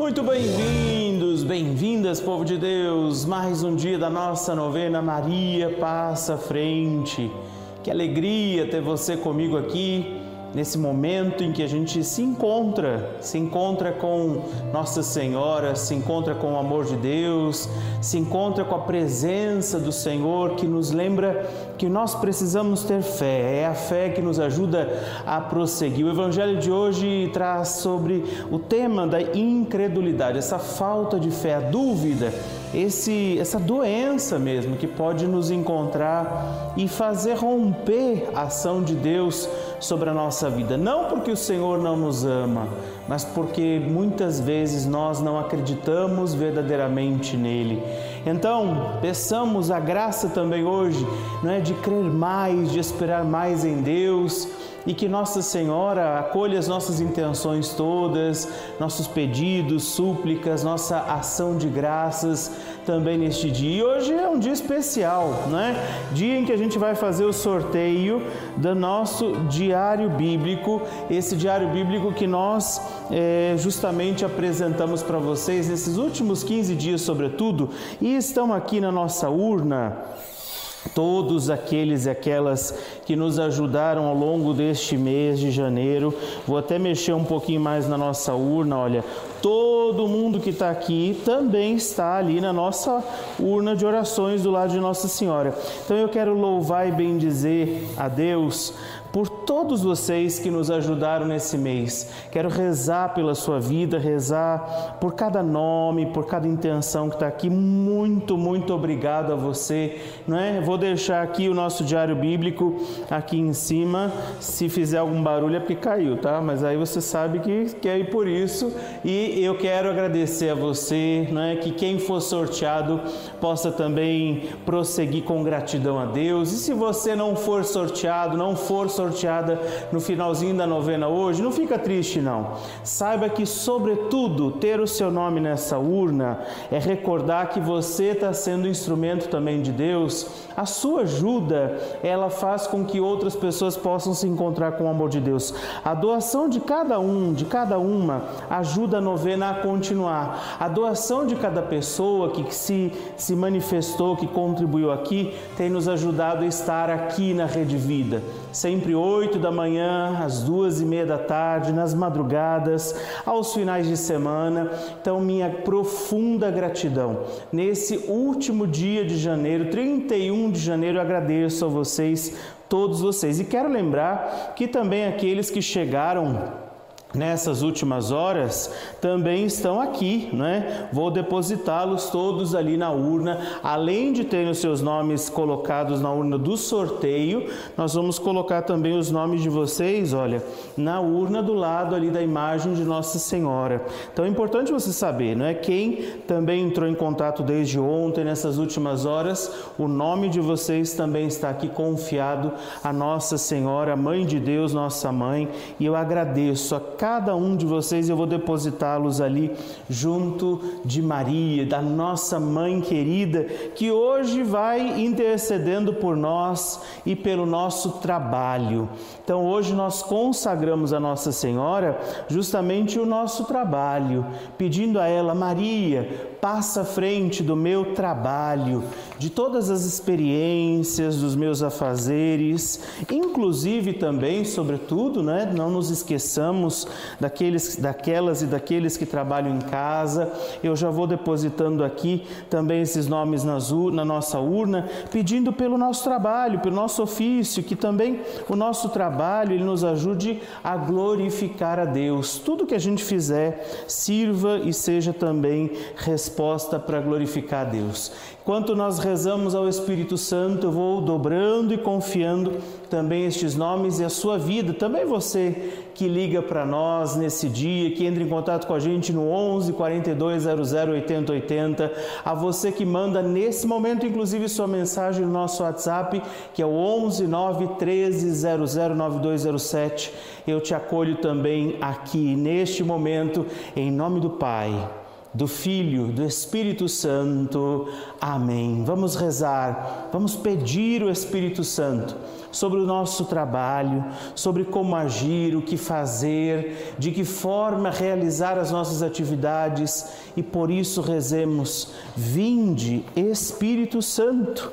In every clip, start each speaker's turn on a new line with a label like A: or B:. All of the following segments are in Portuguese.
A: Muito bem-vindos, bem-vindas, povo de Deus. Mais um dia da nossa novena Maria Passa Frente. Que alegria ter você comigo aqui nesse momento em que a gente se encontra, se encontra com Nossa Senhora, se encontra com o amor de Deus, se encontra com a presença do Senhor que nos lembra que nós precisamos ter fé, é a fé que nos ajuda a prosseguir. O Evangelho de hoje traz sobre o tema da incredulidade, essa falta de fé, a dúvida, esse, essa doença mesmo que pode nos encontrar e fazer romper a ação de Deus sobre a nossa vida. Não porque o Senhor não nos ama, mas porque muitas vezes nós não acreditamos verdadeiramente nele. Então, peçamos a graça também hoje, não é de crer mais, de esperar mais em Deus e que Nossa Senhora acolha as nossas intenções todas, nossos pedidos, súplicas, nossa ação de graças também neste dia. E hoje é um dia especial, né? Dia em que a gente vai fazer o sorteio do nosso diário bíblico, esse diário bíblico que nós é, justamente apresentamos para vocês nesses últimos 15 dias, sobretudo, e estão aqui na nossa urna todos aqueles e aquelas que nos ajudaram ao longo deste mês de janeiro. Vou até mexer um pouquinho mais na nossa urna, olha. Todo mundo que está aqui também está ali na nossa urna de orações do lado de Nossa Senhora. Então eu quero louvar e bendizer a Deus por todos vocês que nos ajudaram nesse mês. Quero rezar pela sua vida, rezar por cada nome, por cada intenção que está aqui. Muito, muito obrigado a você. Não é? Vou deixar aqui o nosso diário bíblico aqui em cima. Se fizer algum barulho é porque caiu, tá? Mas aí você sabe que, que é por isso. E eu quero agradecer a você, não é? Que quem for sorteado possa também prosseguir com gratidão a Deus. E se você não for sorteado, não for sorteado, no finalzinho da novena hoje, não fica triste não. Saiba que, sobretudo, ter o seu nome nessa urna é recordar que você está sendo instrumento também de Deus. A sua ajuda, ela faz com que outras pessoas possam se encontrar com o amor de Deus. A doação de cada um, de cada uma, ajuda a novena a continuar. A doação de cada pessoa que se, se manifestou, que contribuiu aqui, tem nos ajudado a estar aqui na Rede Vida. Sempre entre 8 da manhã às duas e meia da tarde, nas madrugadas, aos finais de semana. Então, minha profunda gratidão. Nesse último dia de janeiro, 31 de janeiro, agradeço a vocês, todos vocês. E quero lembrar que também aqueles que chegaram nessas últimas horas também estão aqui, né? Vou depositá-los todos ali na urna, além de terem os seus nomes colocados na urna do sorteio, nós vamos colocar também os nomes de vocês, olha, na urna do lado ali da imagem de Nossa Senhora. Então é importante você saber, não é? Quem também entrou em contato desde ontem nessas últimas horas, o nome de vocês também está aqui confiado a Nossa Senhora, Mãe de Deus, nossa mãe, e eu agradeço a cada um de vocês, eu vou depositá-los ali junto de Maria, da nossa mãe querida, que hoje vai intercedendo por nós e pelo nosso trabalho. Então, hoje nós consagramos a Nossa Senhora justamente o nosso trabalho, pedindo a ela, Maria, passa à frente do meu trabalho, de todas as experiências, dos meus afazeres, inclusive também, sobretudo, né, não nos esqueçamos daqueles, daquelas e daqueles que trabalham em casa. Eu já vou depositando aqui também esses nomes nas, na nossa urna, pedindo pelo nosso trabalho, pelo nosso ofício, que também o nosso trabalho ele nos ajude a glorificar a Deus. Tudo que a gente fizer sirva e seja também resposta para glorificar a Deus. Enquanto nós rezamos ao Espírito Santo, eu vou dobrando e confiando também estes nomes e a sua vida. Também você que liga para nós nesse dia, que entra em contato com a gente no 11 42 00 80 80. A você que manda nesse momento, inclusive, sua mensagem no nosso WhatsApp, que é o 11 9 13 00 9207. Eu te acolho também aqui neste momento, em nome do Pai do Filho, do Espírito Santo. Amém. Vamos rezar, vamos pedir o Espírito Santo sobre o nosso trabalho, sobre como agir, o que fazer, de que forma realizar as nossas atividades e por isso rezemos: Vinde, Espírito Santo,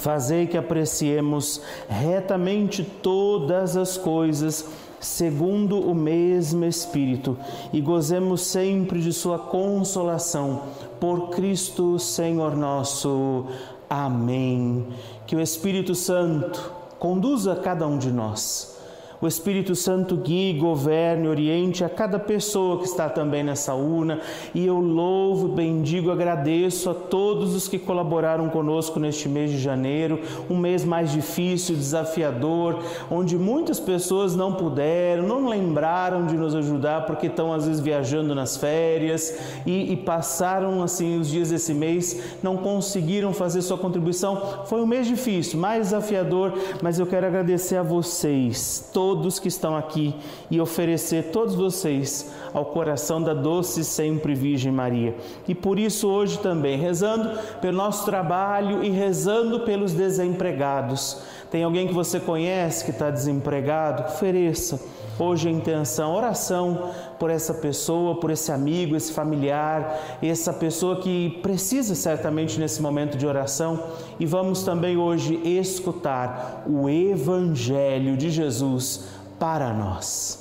A: fazei que apreciemos retamente todas as coisas segundo o mesmo Espírito, e gozemos sempre de Sua consolação. Por Cristo, Senhor nosso. Amém. Que o Espírito Santo conduza cada um de nós o Espírito Santo guie, governe, oriente a cada pessoa que está também nessa urna. E eu louvo, bendigo, agradeço a todos os que colaboraram conosco neste mês de janeiro, um mês mais difícil, desafiador, onde muitas pessoas não puderam, não lembraram de nos ajudar porque estão às vezes viajando nas férias e, e passaram assim os dias desse mês, não conseguiram fazer sua contribuição. Foi um mês difícil, mais desafiador, mas eu quero agradecer a vocês, todos todos que estão aqui e oferecer todos vocês ao coração da doce sempre Virgem Maria. E por isso hoje também, rezando pelo nosso trabalho e rezando pelos desempregados. Tem alguém que você conhece que está desempregado? Ofereça hoje a intenção, oração por essa pessoa, por esse amigo, esse familiar, essa pessoa que precisa certamente nesse momento de oração. E vamos também hoje escutar o Evangelho de Jesus para nós.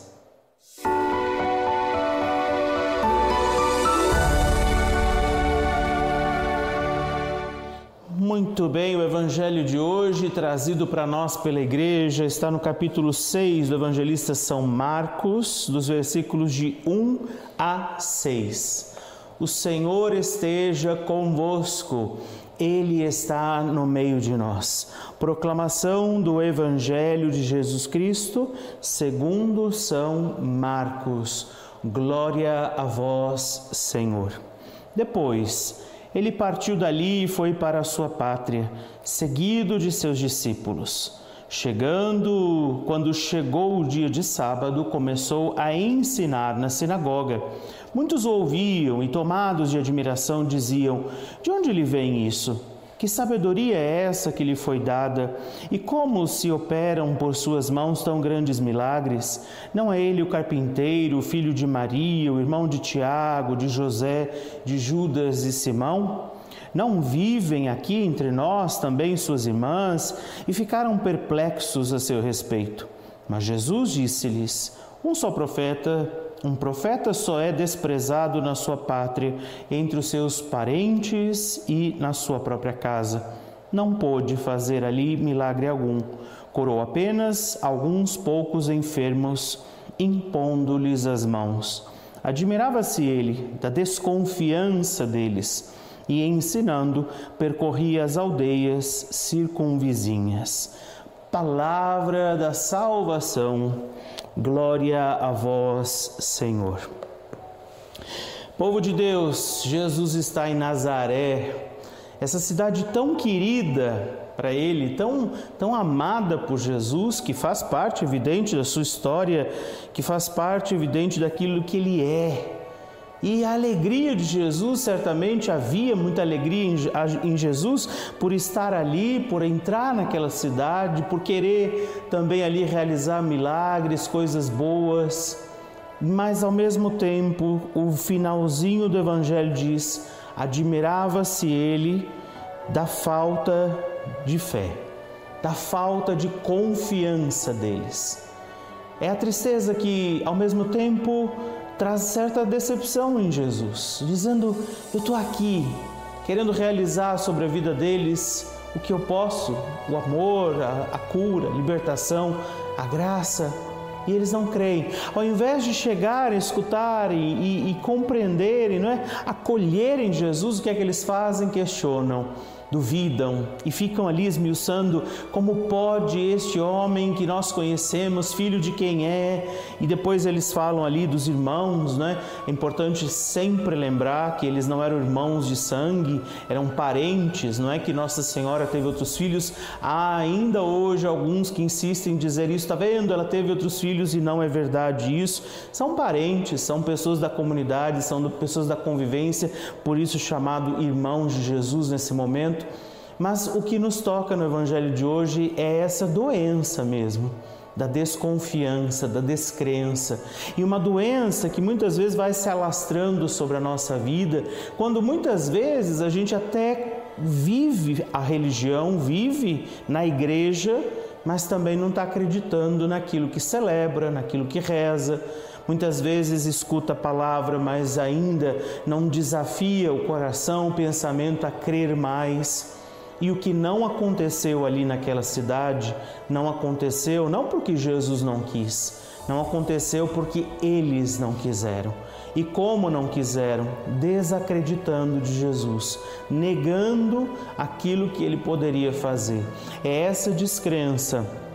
A: Muito bem, o evangelho de hoje, trazido para nós pela igreja, está no capítulo 6 do evangelista São Marcos, dos versículos de 1 a 6. O Senhor esteja convosco, Ele está no meio de nós. Proclamação do evangelho de Jesus Cristo, segundo São Marcos. Glória a vós, Senhor. Depois, ele partiu dali e foi para a sua pátria, seguido de seus discípulos. Chegando, quando chegou o dia de sábado, começou a ensinar na sinagoga. Muitos ouviam e, tomados de admiração, diziam: De onde lhe vem isso? Que sabedoria é essa que lhe foi dada? E como se operam por suas mãos tão grandes milagres? Não é ele o carpinteiro, filho de Maria, o irmão de Tiago, de José, de Judas e Simão? Não vivem aqui entre nós também suas irmãs? E ficaram perplexos a seu respeito. Mas Jesus disse-lhes: Um só profeta um profeta só é desprezado na sua pátria, entre os seus parentes e na sua própria casa. Não pôde fazer ali milagre algum. Curou apenas alguns poucos enfermos, impondo-lhes as mãos. Admirava-se ele da desconfiança deles e, ensinando, percorria as aldeias circunvizinhas. Palavra da salvação. Glória a vós, Senhor. Povo de Deus, Jesus está em Nazaré, essa cidade tão querida para ele, tão, tão amada por Jesus, que faz parte evidente da sua história, que faz parte evidente daquilo que ele é. E a alegria de Jesus, certamente havia muita alegria em Jesus por estar ali, por entrar naquela cidade, por querer também ali realizar milagres, coisas boas. Mas ao mesmo tempo, o finalzinho do Evangelho diz: admirava-se ele da falta de fé, da falta de confiança deles. É a tristeza que, ao mesmo tempo, traz certa decepção em Jesus, dizendo: Eu estou aqui, querendo realizar sobre a vida deles o que eu posso, o amor, a, a cura, a libertação, a graça, e eles não creem. Ao invés de chegarem, escutarem e, e compreenderem, não é? acolherem Jesus, o que é que eles fazem? Questionam. Duvidam e ficam ali esmiuçando como pode este homem que nós conhecemos, filho de quem é, e depois eles falam ali dos irmãos, né? É importante sempre lembrar que eles não eram irmãos de sangue, eram parentes, não é que Nossa Senhora teve outros filhos. Há ainda hoje alguns que insistem em dizer isso, está vendo? Ela teve outros filhos e não é verdade isso. São parentes, são pessoas da comunidade, são pessoas da convivência, por isso chamado irmãos de Jesus nesse momento. Mas o que nos toca no Evangelho de hoje é essa doença mesmo, da desconfiança, da descrença. E uma doença que muitas vezes vai se alastrando sobre a nossa vida, quando muitas vezes a gente até vive a religião, vive na igreja, mas também não está acreditando naquilo que celebra, naquilo que reza. Muitas vezes escuta a palavra, mas ainda não desafia o coração, o pensamento a crer mais. E o que não aconteceu ali naquela cidade, não aconteceu não porque Jesus não quis, não aconteceu porque eles não quiseram. E como não quiseram? Desacreditando de Jesus, negando aquilo que ele poderia fazer. É essa descrença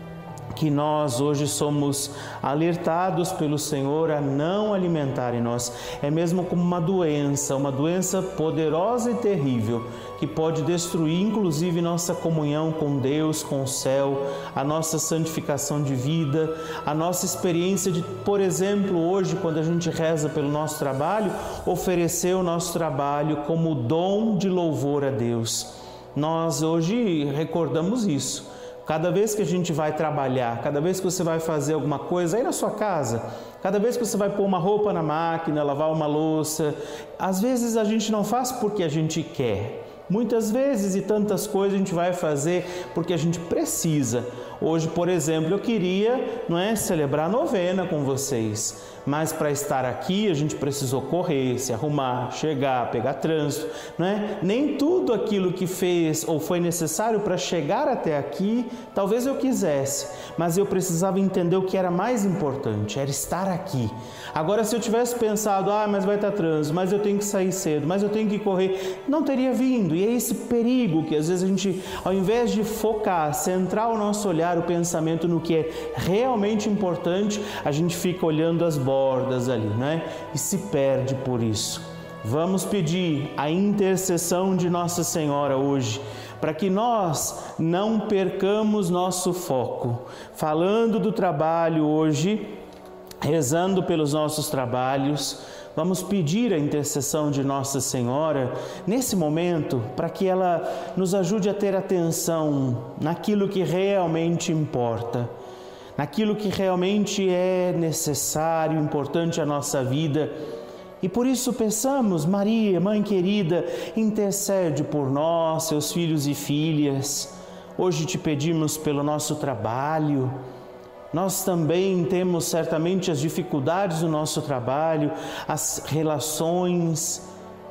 A: que nós hoje somos alertados pelo Senhor a não alimentar em nós. É mesmo como uma doença, uma doença poderosa e terrível que pode destruir inclusive nossa comunhão com Deus, com o céu, a nossa santificação de vida, a nossa experiência de, por exemplo, hoje quando a gente reza pelo nosso trabalho, oferecer o nosso trabalho como dom de louvor a Deus. Nós hoje recordamos isso Cada vez que a gente vai trabalhar, cada vez que você vai fazer alguma coisa aí na sua casa, cada vez que você vai pôr uma roupa na máquina, lavar uma louça, às vezes a gente não faz porque a gente quer. Muitas vezes e tantas coisas a gente vai fazer porque a gente precisa. Hoje, por exemplo, eu queria, não é, celebrar a novena com vocês mas para estar aqui a gente precisou correr, se arrumar, chegar, pegar trânsito, não é? Nem tudo aquilo que fez ou foi necessário para chegar até aqui, talvez eu quisesse, mas eu precisava entender o que era mais importante, era estar aqui. Agora, se eu tivesse pensado, ah, mas vai estar trânsito, mas eu tenho que sair cedo, mas eu tenho que correr, não teria vindo. E é esse perigo que às vezes a gente, ao invés de focar, centrar o nosso olhar, o pensamento no que é realmente importante, a gente fica olhando as bordas ali, né? E se perde por isso. Vamos pedir a intercessão de Nossa Senhora hoje, para que nós não percamos nosso foco. Falando do trabalho hoje, rezando pelos nossos trabalhos, vamos pedir a intercessão de Nossa Senhora nesse momento, para que ela nos ajude a ter atenção naquilo que realmente importa naquilo que realmente é necessário, importante à nossa vida. E por isso peçamos, Maria, Mãe querida, intercede por nós, seus filhos e filhas. Hoje te pedimos pelo nosso trabalho. Nós também temos certamente as dificuldades do nosso trabalho, as relações,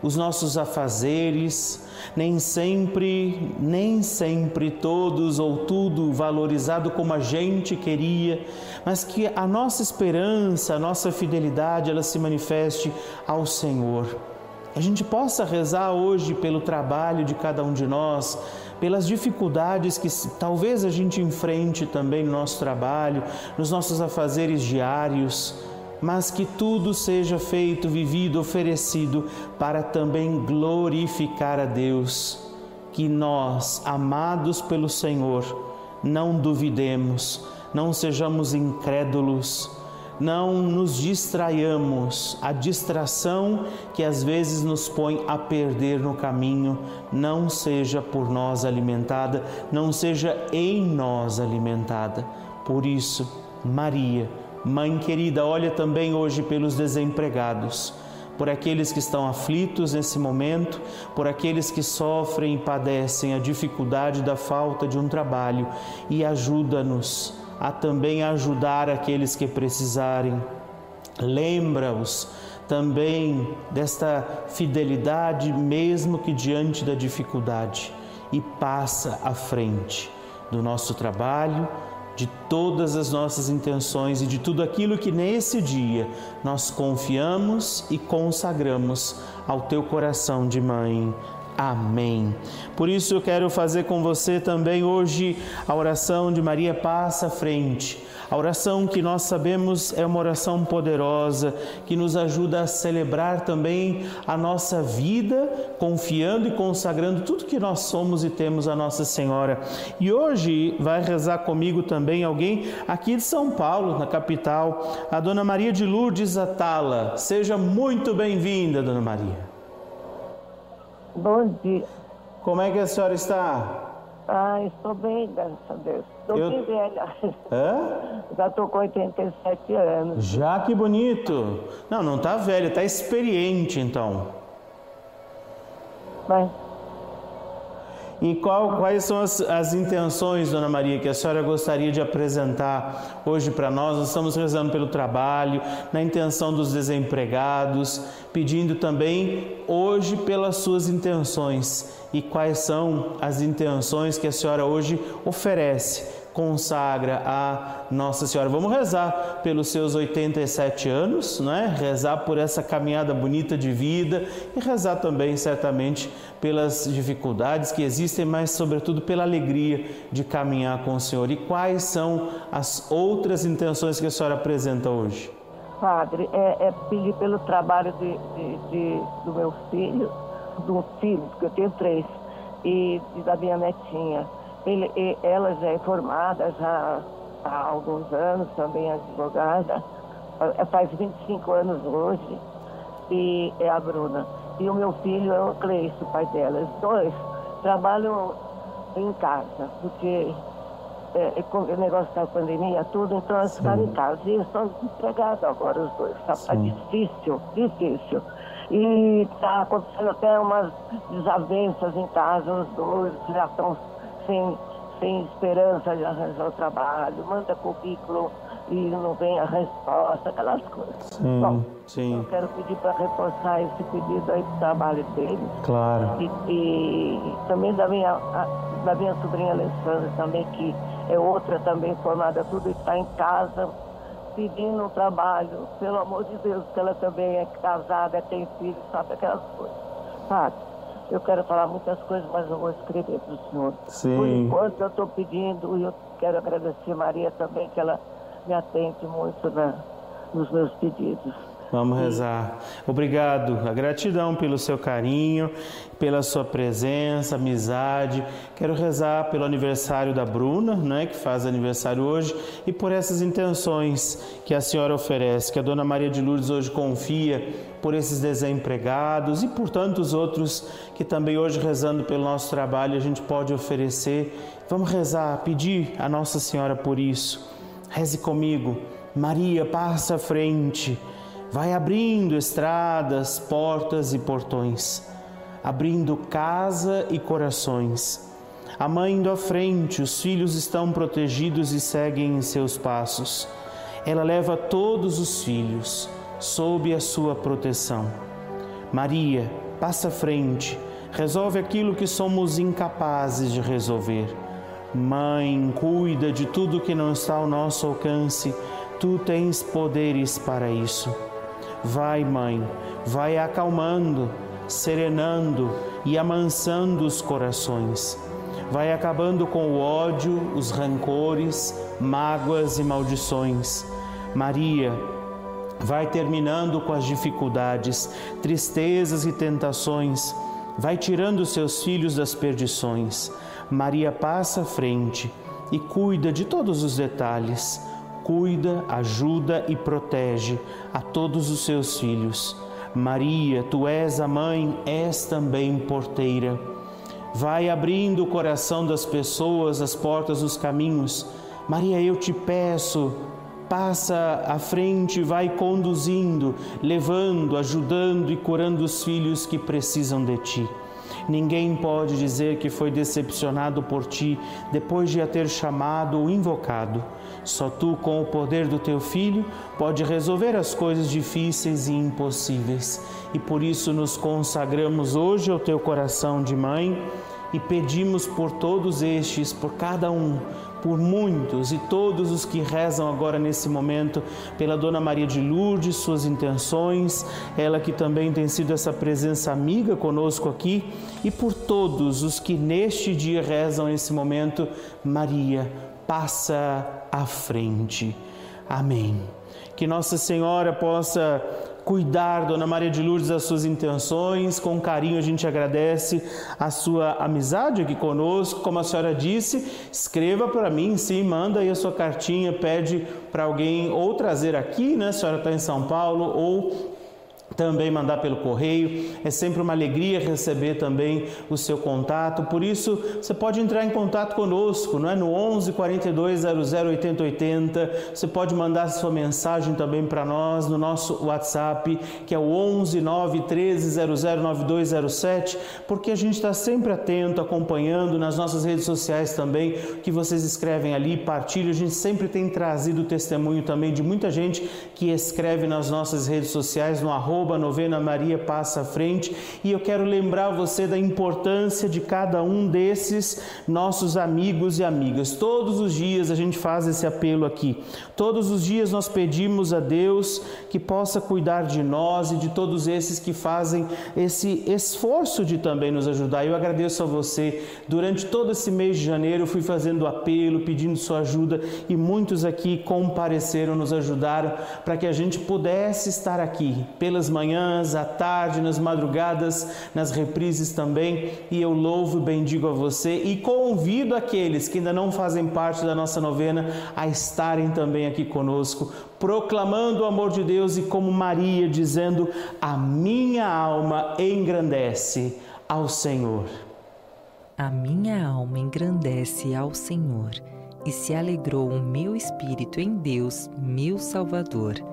A: os nossos afazeres, nem sempre, nem sempre todos ou tudo valorizado como a gente queria, mas que a nossa esperança, a nossa fidelidade, ela se manifeste ao Senhor. A gente possa rezar hoje pelo trabalho de cada um de nós, pelas dificuldades que talvez a gente enfrente também no nosso trabalho, nos nossos afazeres diários mas que tudo seja feito, vivido, oferecido para também glorificar a Deus. Que nós, amados pelo Senhor, não duvidemos, não sejamos incrédulos, não nos distraiamos. A distração que às vezes nos põe a perder no caminho, não seja por nós alimentada, não seja em nós alimentada. Por isso, Maria, Mãe querida, olha também hoje pelos desempregados, por aqueles que estão aflitos nesse momento, por aqueles que sofrem e padecem a dificuldade da falta de um trabalho e ajuda-nos a também ajudar aqueles que precisarem. Lembra-os também desta fidelidade, mesmo que diante da dificuldade, e passa à frente do nosso trabalho de todas as nossas intenções e de tudo aquilo que nesse dia nós confiamos e consagramos ao teu coração de mãe. Amém. Por isso eu quero fazer com você também hoje a oração de Maria Passa Frente. A oração que nós sabemos é uma oração poderosa que nos ajuda a celebrar também a nossa vida, confiando e consagrando tudo que nós somos e temos a Nossa Senhora. E hoje vai rezar comigo também alguém aqui de São Paulo, na capital, a Dona Maria de Lourdes Atala. Seja muito bem-vinda, Dona Maria.
B: Bom dia.
A: Como é que a senhora está?
B: Ah, estou bem, graças a Deus. Estou
A: Eu-
B: bem velha.
A: Hã?
B: Já estou com 87 anos.
A: Já que bonito. Não, não tá velha, tá experiente então.
B: Mas
A: E qual- quais são as, as intenções, Dona Maria, que a senhora gostaria de apresentar hoje para nós? Nós estamos rezando pelo trabalho, na intenção dos desempregados, pedindo também hoje pelas suas intenções. E quais são as intenções que a senhora hoje oferece? Consagra a Nossa Senhora. Vamos rezar pelos seus 87 anos, né? Rezar por essa caminhada bonita de vida e rezar também certamente pelas dificuldades que existem, mas sobretudo pela alegria de caminhar com o Senhor. E quais são as outras intenções que a senhora apresenta hoje?
B: Padre, é, é pedir pelo trabalho de, de- de- do meu filho, do filho, porque eu tenho três, e, e da minha netinha. Ele, ela já é formada já há alguns anos, também é advogada, eh, faz 25 anos hoje, e é a Bruna. E o meu filho é o Cleice, o pai dela. Os dois trabalham em casa, porque é, é, com o negócio da pandemia, tudo, então eles ficaram em casa. E estão desempregados agora, os dois. Tá, tá difícil, difícil. E está acontecendo até umas desavenças em casa, os dois já estão sem, sem esperança de arranjar o trabalho, manda currículo e não vem a resposta, aquelas coisas.
A: Sim,
B: Bom,
A: sim.
B: eu quero pedir para reforçar esse pedido aí do trabalho deles.
A: Claro.
B: E, e também da minha, a- da minha sobrinha Alessandra também, que é outra também formada, tudo está em casa, pedindo um trabalho, pelo amor de Deus, que ela também é casada, tem filho, sabe aquelas coisas. Sabe? Eu quero falar muitas coisas, mas eu vou escrever para o senhor.
A: Sim.
B: Por enquanto eu estou pedindo, e eu quero agradecer a Maria também, que ela me atende muito na, nos meus pedidos.
A: Vamos rezar. Obrigado, a gratidão pelo seu carinho, pela sua presença, amizade. Quero rezar pelo aniversário da Bruna, né, que faz aniversário hoje, e por essas intenções que a senhora oferece, que a dona Maria de Lourdes hoje confia por esses desempregados e por tantos outros que também hoje rezando pelo nosso trabalho a gente pode oferecer. Vamos rezar, pedir a Nossa Senhora por isso. Reze comigo. Maria, passa à frente. Vai abrindo estradas, portas e portões, abrindo casa e corações. A mãe indo à frente, os filhos estão protegidos e seguem em seus passos. Ela leva todos os filhos sob a sua proteção. Maria, passa à frente, resolve aquilo que somos incapazes de resolver. Mãe, cuida de tudo que não está ao nosso alcance, tu tens poderes para isso. Vai, mãe, vai acalmando, serenando e amansando os corações. Vai acabando com o ódio, os rancores, mágoas e maldições. Maria, vai terminando com as dificuldades, tristezas e tentações. Vai tirando seus filhos das perdições. Maria passa à frente e cuida de todos os detalhes cuida, ajuda e protege a todos os seus filhos. Maria, tu és a mãe, és também porteira. Vai abrindo o coração das pessoas, as portas dos caminhos. Maria, eu te peço, passa à frente, vai conduzindo, levando, ajudando e curando os filhos que precisam de ti. Ninguém pode dizer que foi decepcionado por ti depois de a ter chamado ou invocado. Só tu, com o poder do teu filho, pode resolver as coisas difíceis e impossíveis. E por isso nos consagramos hoje ao teu coração de mãe e pedimos por todos estes, por cada um, por muitos e todos os que rezam agora nesse momento, pela Dona Maria de Lourdes, suas intenções, ela que também tem sido essa presença amiga conosco aqui, e por todos os que neste dia rezam nesse momento, Maria, passa à frente. Amém. Que Nossa Senhora possa cuidar, Dona Maria de Lourdes, das suas intenções. Com carinho a gente agradece a sua amizade aqui conosco. Como a senhora disse, escreva para mim, sim, manda aí a sua cartinha, pede para alguém ou trazer aqui, né? A senhora está em São Paulo, ou também mandar pelo correio. É sempre uma alegria receber também o seu contato. Por isso, você pode entrar em contato conosco, não é? No 11 42 00 80 80. Você pode mandar sua mensagem também para nós no nosso WhatsApp, que é o 11 9 13 00 9207, porque a gente está sempre atento, acompanhando nas nossas redes sociais também que vocês escrevem ali, partilham. A gente sempre tem trazido testemunho também de muita gente que escreve nas nossas redes sociais no arroba arroba novena Maria Passa à Frente e eu quero lembrar você da importância de cada um desses nossos amigos e amigas. Todos os dias a gente faz esse apelo aqui. Todos os dias nós pedimos a Deus que possa cuidar de nós e de todos esses que fazem esse esforço de também nos ajudar. Eu agradeço a você. Durante todo esse mês de janeiro eu fui fazendo apelo, pedindo sua ajuda e muitos aqui compareceram, nos ajudaram para que a gente pudesse estar aqui pelas manhãs, à tarde, nas madrugadas, nas reprises também. E eu louvo e bendigo a você e convido aqueles que ainda não fazem parte da nossa novena a estarem também aqui conosco, proclamando o amor de Deus e como Maria dizendo: A minha alma engrandece ao Senhor.
C: A minha alma engrandece ao Senhor, e se alegrou o meu espírito em Deus, meu Salvador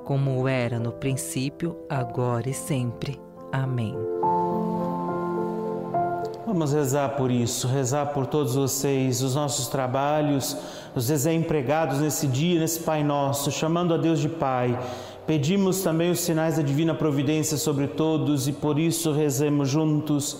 C: como era no princípio, agora e sempre. Amém.
A: Vamos rezar por isso, rezar por todos vocês, os nossos trabalhos, os desempregados nesse dia, nesse Pai Nosso, chamando a Deus de Pai. Pedimos também os sinais da divina providência sobre todos e por isso rezemos juntos.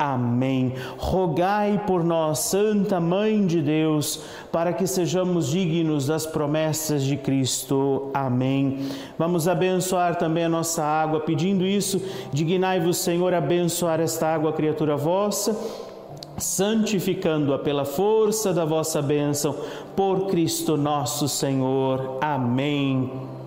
A: Amém. Rogai por nós, Santa Mãe de Deus, para que sejamos dignos das promessas de Cristo. Amém. Vamos abençoar também a nossa água, pedindo isso, dignai-vos, Senhor, abençoar esta água, criatura vossa santificando-a pela força da vossa bênção, por Cristo nosso Senhor. Amém.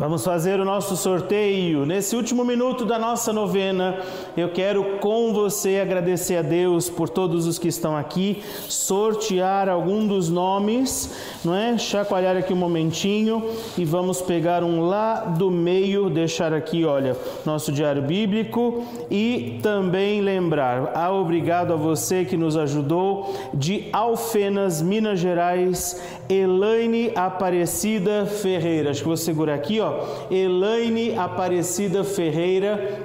A: Vamos fazer o nosso sorteio. Nesse último minuto da nossa novena, eu quero com você agradecer a Deus por todos os que estão aqui, sortear algum dos nomes, não é? Chacoalhar aqui um momentinho e vamos pegar um lá do meio, deixar aqui, olha, nosso diário bíblico e também lembrar, ah, obrigado a você que nos ajudou de Alfenas, Minas Gerais, Elaine Aparecida Ferreira. Acho que vou segurar aqui, Elaine Aparecida Ferreira,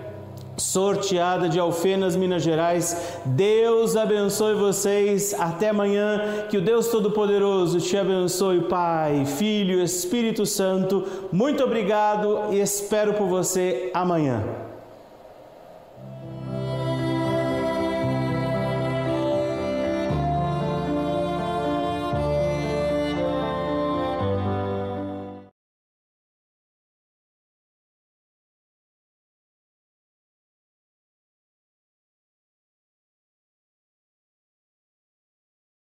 A: sorteada de Alfenas, Minas Gerais. Deus abençoe vocês. Até amanhã. Que o Deus Todo-Poderoso te abençoe, Pai, Filho, Espírito Santo. Muito obrigado e espero por você amanhã.